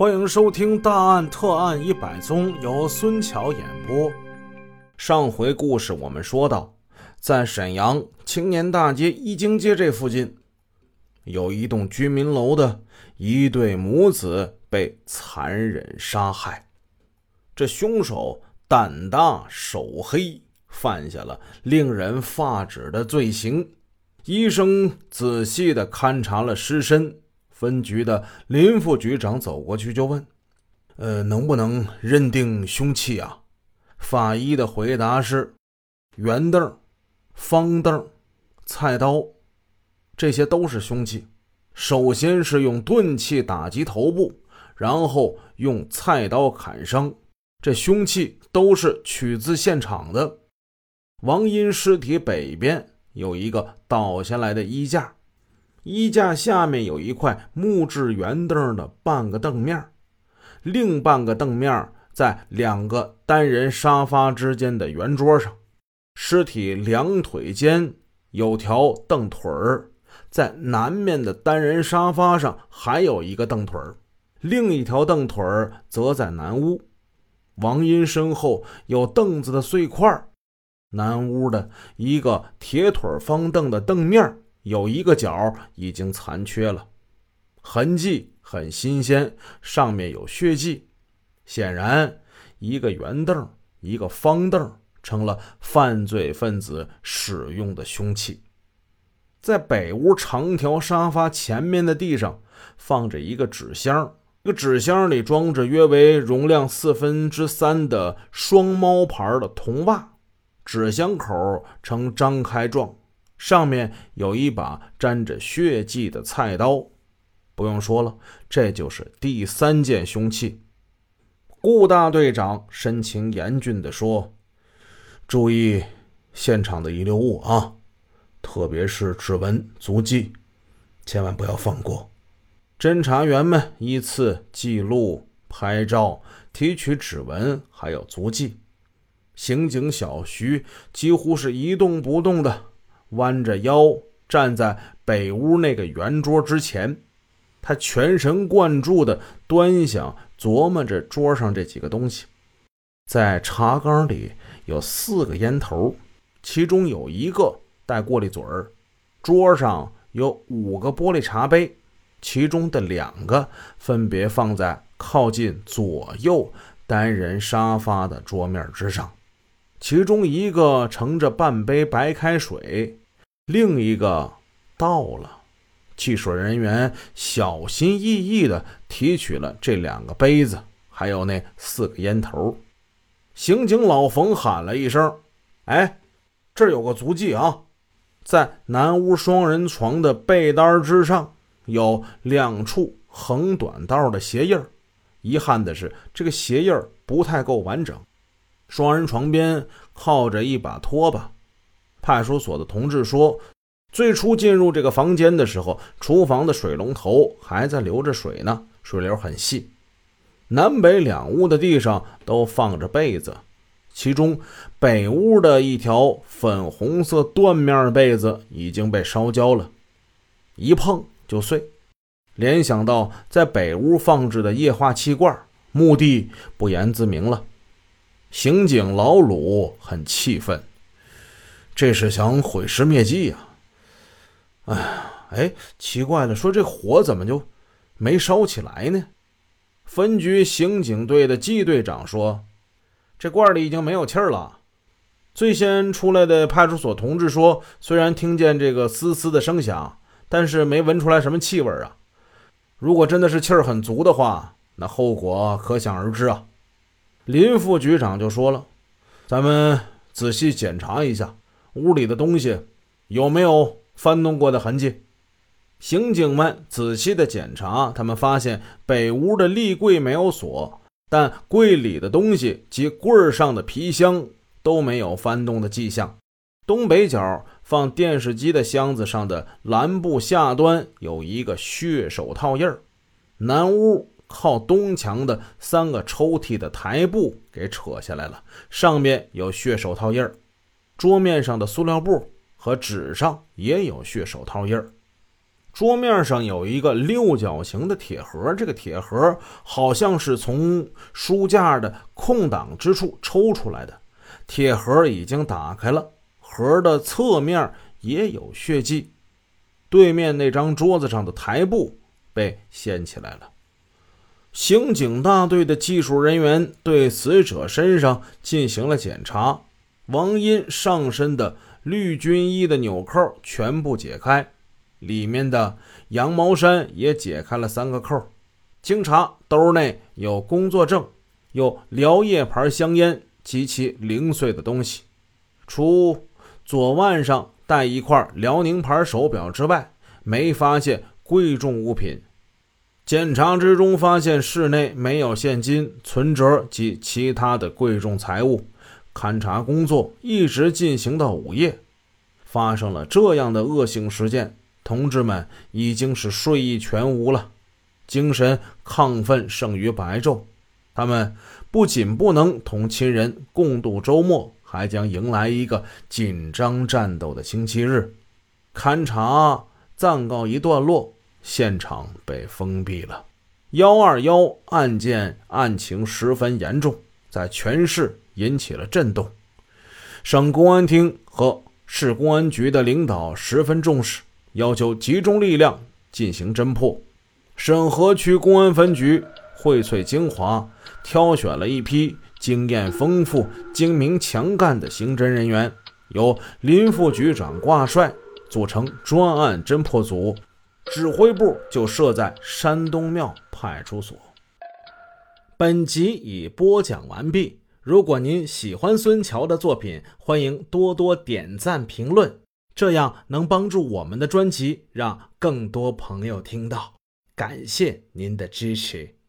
欢迎收听《大案特案一百宗》，由孙桥演播。上回故事我们说到，在沈阳青年大街一经街这附近，有一栋居民楼的一对母子被残忍杀害。这凶手胆大手黑，犯下了令人发指的罪行。医生仔细地勘察了尸身。分局的林副局长走过去就问：“呃，能不能认定凶器啊？”法医的回答是：“圆凳、方凳、菜刀，这些都是凶器。首先是用钝器打击头部，然后用菜刀砍伤。这凶器都是取自现场的。王英尸体北边有一个倒下来的衣架。”衣架下面有一块木质圆凳的半个凳面，另半个凳面在两个单人沙发之间的圆桌上。尸体两腿间有条凳腿儿，在南面的单人沙发上还有一个凳腿儿，另一条凳腿儿则在南屋。王英身后有凳子的碎块，南屋的一个铁腿方凳的凳面。有一个角已经残缺了，痕迹很新鲜，上面有血迹。显然，一个圆凳，一个方凳，成了犯罪分子使用的凶器。在北屋长条沙发前面的地上，放着一个纸箱，这个纸箱里装着约为容量四分之三的双猫牌的铜袜，纸箱口呈张开状。上面有一把沾着血迹的菜刀，不用说了，这就是第三件凶器。顾大队长神情严峻地说：“注意现场的遗留物啊，特别是指纹、足迹，千万不要放过。”侦查员们依次记录、拍照、提取指纹，还有足迹。刑警小徐几乎是一动不动的。弯着腰站在北屋那个圆桌之前，他全神贯注地端详、琢磨着桌上这几个东西。在茶缸里有四个烟头，其中有一个带过滤嘴儿。桌上有五个玻璃茶杯，其中的两个分别放在靠近左右单人沙发的桌面之上，其中一个盛着半杯白开水。另一个到了，技术人员小心翼翼地提取了这两个杯子，还有那四个烟头。刑警老冯喊了一声：“哎，这儿有个足迹啊，在南屋双人床的被单之上有两处横短道的鞋印遗憾的是，这个鞋印不太够完整。双人床边靠着一把拖把。”派出所的同志说，最初进入这个房间的时候，厨房的水龙头还在流着水呢，水流很细。南北两屋的地上都放着被子，其中北屋的一条粉红色缎面被子已经被烧焦了，一碰就碎。联想到在北屋放置的液化气罐，目的不言自明了。刑警老鲁很气愤。这是想毁尸灭迹呀！哎呀，哎，奇怪了，说这火怎么就没烧起来呢？分局刑警队的季队长说：“这罐里已经没有气儿了。”最先出来的派出所同志说：“虽然听见这个嘶嘶的声响，但是没闻出来什么气味啊。如果真的是气儿很足的话，那后果可想而知啊。”林副局长就说了：“咱们仔细检查一下。”屋里的东西有没有翻动过的痕迹？刑警们仔细的检查，他们发现北屋的立柜没有锁，但柜里的东西及柜上的皮箱都没有翻动的迹象。东北角放电视机的箱子上的蓝布下端有一个血手套印儿。南屋靠东墙的三个抽屉的台布给扯下来了，上面有血手套印儿。桌面上的塑料布和纸上也有血手套印儿。桌面上有一个六角形的铁盒，这个铁盒好像是从书架的空档之处抽出来的。铁盒已经打开了，盒的侧面也有血迹。对面那张桌子上的台布被掀起来了。刑警大队的技术人员对死者身上进行了检查，王英上身的绿军衣的纽扣全部解开。里面的羊毛衫也解开了三个扣。经查，兜内有工作证、有辽叶牌香烟及其零碎的东西。除左腕上戴一块辽宁牌手表之外，没发现贵重物品。检查之中发现室内没有现金、存折及其他的贵重财物。勘查工作一直进行到午夜。发生了这样的恶性事件。同志们已经是睡意全无了，精神亢奋胜于白昼。他们不仅不能同亲人共度周末，还将迎来一个紧张战斗的星期日。勘查暂告一段落，现场被封闭了。幺二幺案件案情十分严重，在全市引起了震动。省公安厅和市公安局的领导十分重视。要求集中力量进行侦破。沈河区公安分局荟萃精华，挑选了一批经验丰富、精明强干的刑侦人员，由林副局长挂帅，组成专案侦破组，指挥部就设在山东庙派出所。本集已播讲完毕。如果您喜欢孙桥的作品，欢迎多多点赞评论。这样能帮助我们的专辑让更多朋友听到，感谢您的支持。